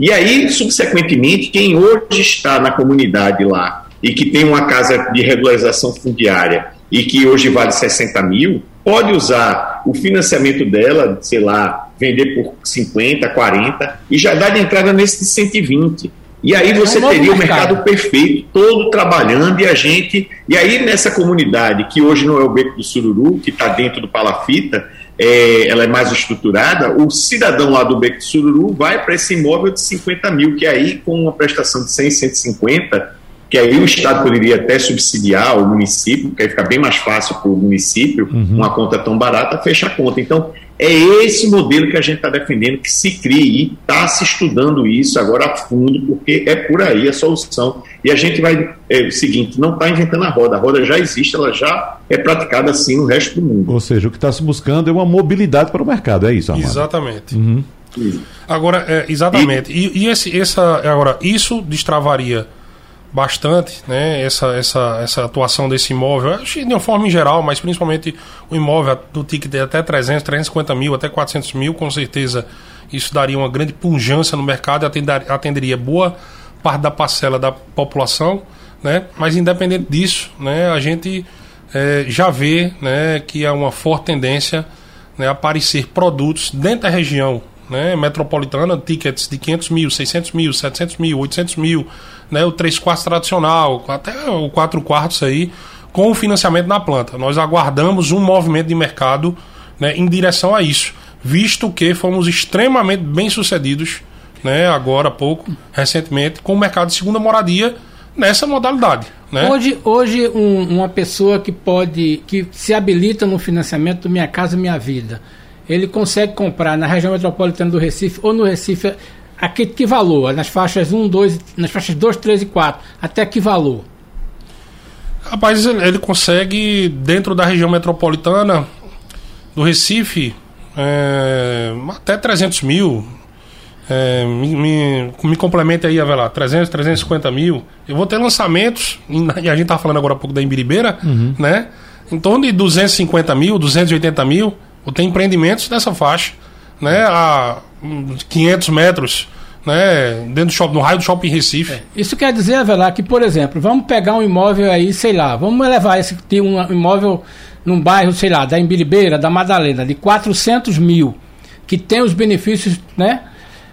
E aí, subsequentemente, quem hoje está na comunidade lá e que tem uma casa de regularização fundiária e que hoje vale 60 mil, pode usar o financiamento dela, sei lá, vender por 50, 40 e já dar de entrada nesse de 120. E aí você é um teria o mercado. mercado perfeito, todo trabalhando, e a gente. E aí, nessa comunidade, que hoje não é o Beco do Sururu, que está dentro do Palafita, é, ela é mais estruturada, o cidadão lá do Beco do Sururu vai para esse imóvel de 50 mil, que aí, com uma prestação de 100, 150, que aí o Estado poderia até subsidiar o município, que aí fica bem mais fácil para o município, uhum. uma conta tão barata, fecha a conta. Então, é esse modelo que a gente está defendendo que se crie e está se estudando isso agora a fundo, porque é por aí a solução. E a gente vai, é o seguinte, não está inventando a roda, a roda já existe, ela já é praticada assim no resto do mundo. Ou seja, o que está se buscando é uma mobilidade para o mercado, é isso, Amado? Exatamente. Uhum. Agora, é, exatamente. E, e, e esse, essa, agora, isso destravaria bastante né, essa, essa, essa atuação desse imóvel, acho de uma forma em geral, mas principalmente o imóvel do ticket de até 300, 350 mil, até 400 mil, com certeza isso daria uma grande punjância no mercado e atenderia boa parte da parcela da população, né? mas independente disso, né, a gente é, já vê né, que há uma forte tendência né, aparecer produtos dentro da região né, metropolitana, tickets de 500 mil, 600 mil, 700 mil, 800 mil, né, o 3 quartos tradicional, até o 4 quartos aí, com o financiamento na planta. Nós aguardamos um movimento de mercado né, em direção a isso, visto que fomos extremamente bem sucedidos, né, agora há pouco, recentemente, com o mercado de segunda moradia nessa modalidade. Né? Hoje, hoje um, uma pessoa que pode, que se habilita no financiamento Minha Casa Minha Vida, ele consegue comprar na região metropolitana do Recife ou no Recife a que, que valor? Nas faixas 1, 2, nas faixas 2, 3 e 4, até que valor? Rapaz, ele consegue, dentro da região metropolitana do Recife, é, até 300 mil. É, me, me, me complementa aí, Avelar, 300, 350 mil. Eu vou ter lançamentos, e a gente tá falando agora há pouco da Embiribeira, uhum. né? Em torno de 250 mil, 280 mil. Ou tem empreendimentos dessa faixa, né? A 500 metros, né? Dentro do shopping, no raio do shopping Recife. É. Isso quer dizer, Avelar, que, por exemplo, vamos pegar um imóvel aí, sei lá, vamos levar esse tem um imóvel num bairro, sei lá, da Embiribeira, da Madalena, de 400 mil, que tem os benefícios, né?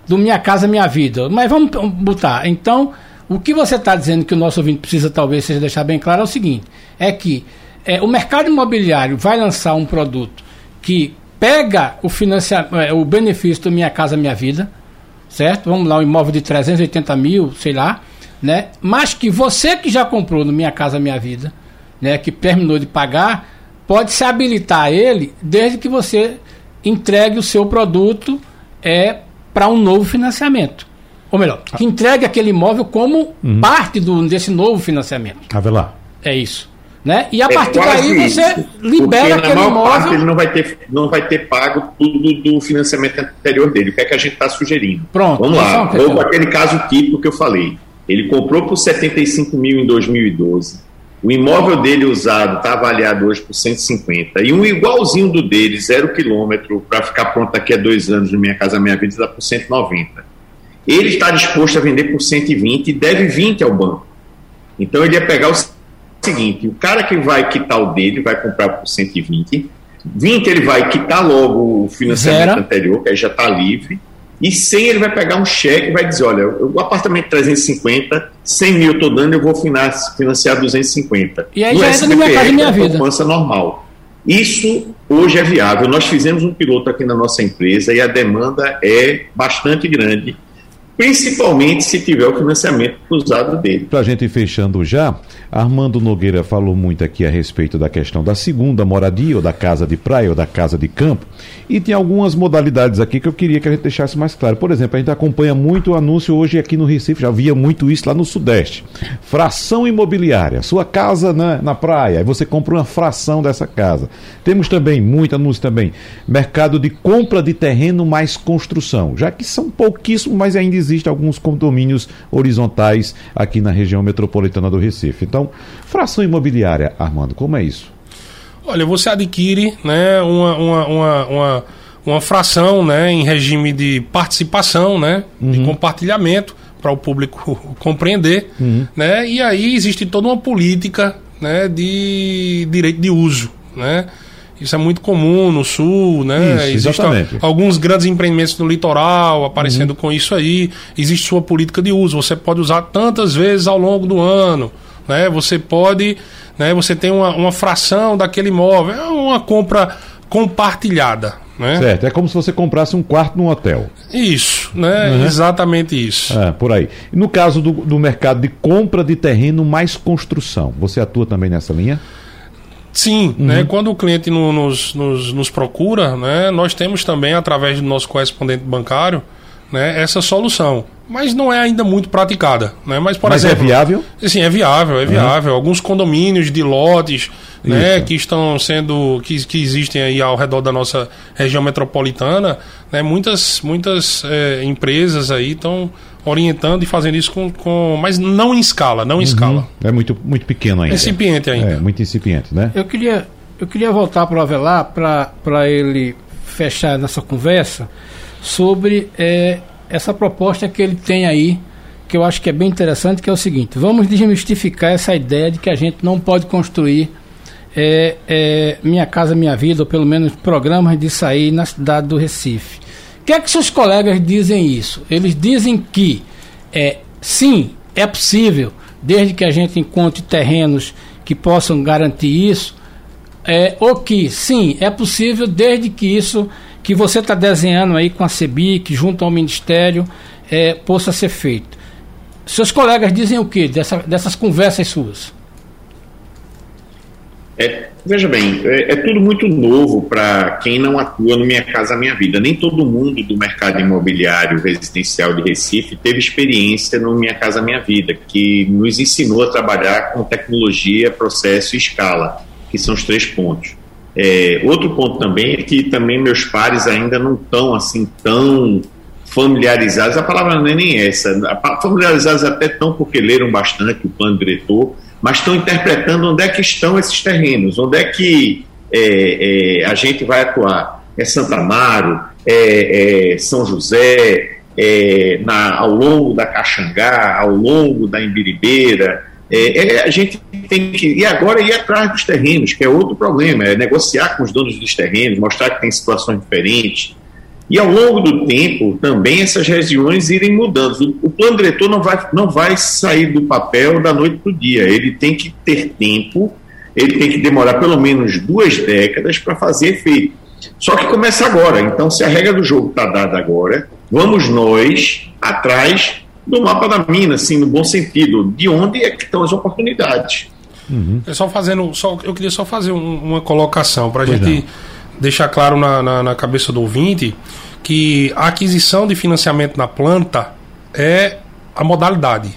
Do Minha Casa Minha Vida. Mas vamos botar. Então, o que você está dizendo que o nosso ouvinte precisa talvez seja deixar bem claro é o seguinte: é que é, o mercado imobiliário vai lançar um produto que pega o, financiamento, é, o benefício do Minha Casa Minha Vida, certo? Vamos lá, um imóvel de 380 mil, sei lá, né? Mas que você que já comprou no Minha Casa Minha Vida, né? Que terminou de pagar, pode se habilitar a ele desde que você entregue o seu produto é, para um novo financiamento. Ou melhor, que entregue aquele imóvel como uhum. parte do, desse novo financiamento. Avelar. É isso. Né? E a é partir daí você isso. libera Porque, aquele imóvel. Parte, ele não vai, ter, não vai ter pago tudo do financiamento anterior dele. O que é que a gente está sugerindo? Pronto. Vamos lá. Ou aquele caso típico que eu falei. Ele comprou por 75 mil em 2012. O imóvel dele usado está avaliado hoje por 150. E um igualzinho do dele, zero quilômetro, para ficar pronto daqui a dois anos no Minha Casa Minha Vida, está por 190. Ele está disposto a vender por 120 e deve 20 ao banco. Então ele ia pegar os seguinte: o cara que vai quitar o dele vai comprar por 120, 20 ele vai quitar logo o financiamento anterior, que aí já está livre, E 100 ele vai pegar um cheque e vai dizer, olha, o apartamento 350, 100 mil eu estou dando, eu vou financiar 250. E aí no já entra no Minha Casa Minha Vida. poupança normal. Isso hoje é viável. Nós fizemos um piloto aqui na nossa empresa e a demanda é bastante grande principalmente se tiver o financiamento cruzado dele. Para a gente ir fechando já, Armando Nogueira falou muito aqui a respeito da questão da segunda moradia, ou da casa de praia, ou da casa de campo, e tem algumas modalidades aqui que eu queria que a gente deixasse mais claro. Por exemplo, a gente acompanha muito o anúncio hoje aqui no Recife, já via muito isso lá no Sudeste. Fração imobiliária, sua casa na, na praia, aí você compra uma fração dessa casa. Temos também, muito anúncio também, mercado de compra de terreno mais construção, já que são pouquíssimos, mas ainda existem alguns condomínios horizontais aqui na região metropolitana do Recife. Então, fração imobiliária, Armando, como é isso? Olha, você adquire né, uma, uma, uma, uma, uma fração né, em regime de participação, né, uhum. de compartilhamento, para o público compreender. Uhum. Né, e aí existe toda uma política né, de direito de uso. Né? Isso é muito comum no sul, né? Isso, exatamente. alguns grandes empreendimentos no litoral aparecendo uhum. com isso aí. Existe sua política de uso. Você pode usar tantas vezes ao longo do ano, né? Você pode, né? Você tem uma, uma fração daquele imóvel, é uma compra compartilhada, né? Certo, é como se você comprasse um quarto num hotel. Isso, né? Uhum. Exatamente isso. É, por aí. No caso do, do mercado de compra de terreno mais construção, você atua também nessa linha? Sim, uhum. né? quando o cliente no, nos, nos, nos, procura, né? nós temos também, através do nosso correspondente bancário, né? essa solução. Mas não é ainda muito praticada. Né? Mas, por Mas exemplo, é viável? Sim, é viável, é uhum. viável. Alguns condomínios de lotes né, que estão sendo. Que, que existem aí ao redor da nossa região metropolitana, né? muitas, muitas é, empresas aí estão orientando e fazendo isso com, com. Mas não em escala, não em uhum. escala. É muito, muito pequeno ainda. Incipiente ainda. É, muito incipiente, né? Eu queria, eu queria voltar para o Avelar para ele fechar nessa conversa sobre é, essa proposta que ele tem aí, que eu acho que é bem interessante, que é o seguinte: vamos desmistificar essa ideia de que a gente não pode construir é, é, Minha Casa Minha Vida, ou pelo menos programas de sair na cidade do Recife que é que seus colegas dizem isso? Eles dizem que é, sim, é possível, desde que a gente encontre terrenos que possam garantir isso, é, ou que sim, é possível desde que isso que você está desenhando aí com a CEBIC, junto ao Ministério, é, possa ser feito. Seus colegas dizem o que dessa, dessas conversas suas? É, veja bem, é, é, tudo muito novo para quem não atua no Minha Casa Minha Vida. Nem todo mundo do mercado imobiliário residencial de Recife teve experiência no Minha Casa Minha Vida, que nos ensinou a trabalhar com tecnologia, processo e escala, que são os três pontos. É, outro ponto também é que também meus pares ainda não estão assim tão familiarizados, a palavra não é nem essa, familiarizados até tão porque leram bastante o plano diretor, mas estão interpretando onde é que estão esses terrenos, onde é que é, é, a gente vai atuar. É Santa Amaro, é, é São José, é, na, ao longo da Caxangá, ao longo da Imbiribeira. É, a gente tem que. E agora ir atrás dos terrenos, que é outro problema, é negociar com os donos dos terrenos, mostrar que tem situações diferentes. E ao longo do tempo, também essas regiões irem mudando. O plano diretor não vai, não vai sair do papel da noite para o dia. Ele tem que ter tempo, ele tem que demorar pelo menos duas décadas para fazer efeito. Só que começa agora. Então, se a regra do jogo está dada agora, vamos nós atrás do mapa da mina, assim, no bom sentido, de onde é que estão as oportunidades. Uhum. É só fazendo, só, eu queria só fazer um, uma colocação para a gente. Não deixar claro na, na, na cabeça do ouvinte que a aquisição de financiamento na planta é a modalidade,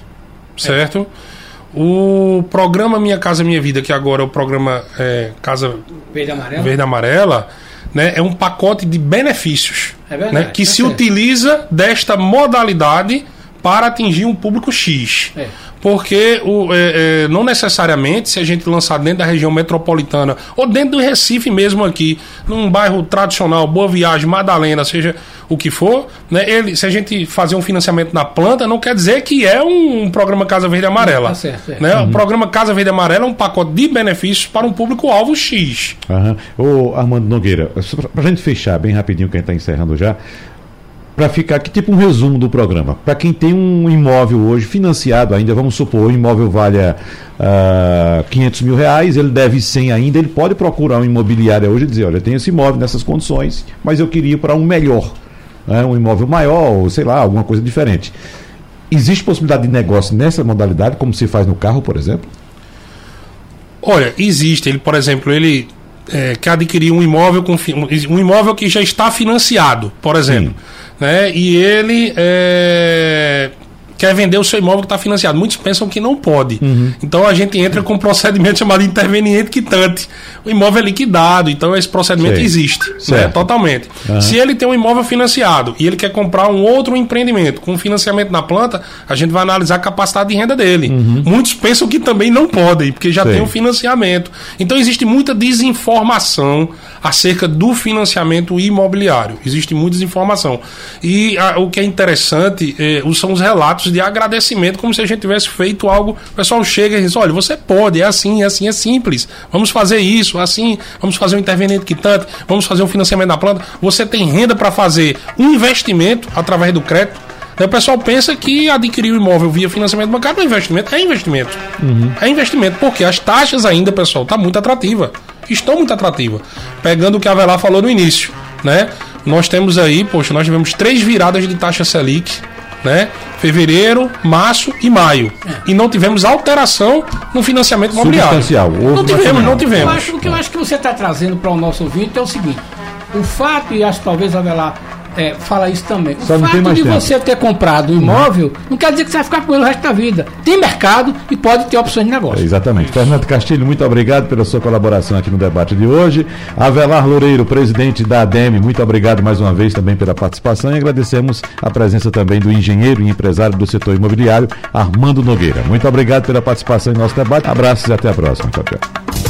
certo? É. O programa Minha Casa Minha Vida, que agora é o programa é, Casa Verde Amarela, Verde -Amarela né, é um pacote de benefícios é verdade, né, que é se certo. utiliza desta modalidade para atingir um público X. Porque o, é, é, não necessariamente se a gente lançar dentro da região metropolitana ou dentro do Recife mesmo aqui, num bairro tradicional, Boa Viagem, Madalena, seja o que for, né, ele, se a gente fazer um financiamento na planta, não quer dizer que é um, um programa Casa Verde Amarela. Tá certo, é. né? Uhum. O programa Casa Verde Amarela é um pacote de benefícios para um público-alvo X. Uhum. Ô, Armando Nogueira, para a gente fechar bem rapidinho, que a gente está encerrando já, para ficar aqui tipo um resumo do programa. Para quem tem um imóvel hoje financiado ainda, vamos supor, o imóvel valha uh, ah, 500 mil reais, ele deve 100 ainda, ele pode procurar um imobiliário hoje e dizer, olha, eu tenho esse imóvel nessas condições, mas eu queria para um melhor, né? um imóvel maior, ou sei lá, alguma coisa diferente. Existe possibilidade de negócio nessa modalidade, como se faz no carro, por exemplo? Olha, existe. Ele, por exemplo, ele é, quer adquirir um imóvel com um imóvel que já está financiado, por exemplo, né? E ele é, quer vender o seu imóvel que está financiado. Muitos pensam que não pode. Uhum. Então a gente entra com um procedimento chamado interveniente quitante. O imóvel é liquidado, então esse procedimento Sei. existe, né? totalmente. Uhum. Se ele tem um imóvel financiado e ele quer comprar um outro empreendimento com financiamento na planta, a gente vai analisar a capacidade de renda dele. Uhum. Muitos pensam que também não podem, porque já Sei. tem um financiamento. Então existe muita desinformação acerca do financiamento imobiliário. Existe muita desinformação. E a, o que é interessante é, são os relatos de agradecimento, como se a gente tivesse feito algo. O pessoal chega e diz: olha, você pode, é assim, é assim, é simples. Vamos fazer isso, assim, vamos fazer um interveniente quitante, vamos fazer um financiamento da planta. Você tem renda para fazer um investimento através do crédito. Aí o pessoal pensa que adquirir o imóvel via financiamento bancário é investimento. É investimento. Uhum. É investimento, porque as taxas ainda, pessoal, tá muito atrativa. Estão muito atrativas. Pegando o que a Avelar falou no início, né? Nós temos aí, poxa, nós tivemos três viradas de taxa Selic né? Fevereiro, março e maio. É. E não tivemos alteração no financiamento imobiliário. Não tivemos, não tivemos. Eu acho, o que eu acho que você está trazendo para o nosso ouvinte é o seguinte: o fato, e acho que talvez haverá é, fala isso também. Só o fato de tempo. você ter comprado um imóvel não. não quer dizer que você vai ficar com ele o resto da vida. Tem mercado e pode ter opções de negócio. É, exatamente. Fernando Castilho, muito obrigado pela sua colaboração aqui no debate de hoje. Avelar Loureiro, presidente da ADEME, muito obrigado mais uma vez também pela participação e agradecemos a presença também do engenheiro e empresário do setor imobiliário, Armando Nogueira. Muito obrigado pela participação em nosso debate. Abraços e até a próxima. Tchau, tchau.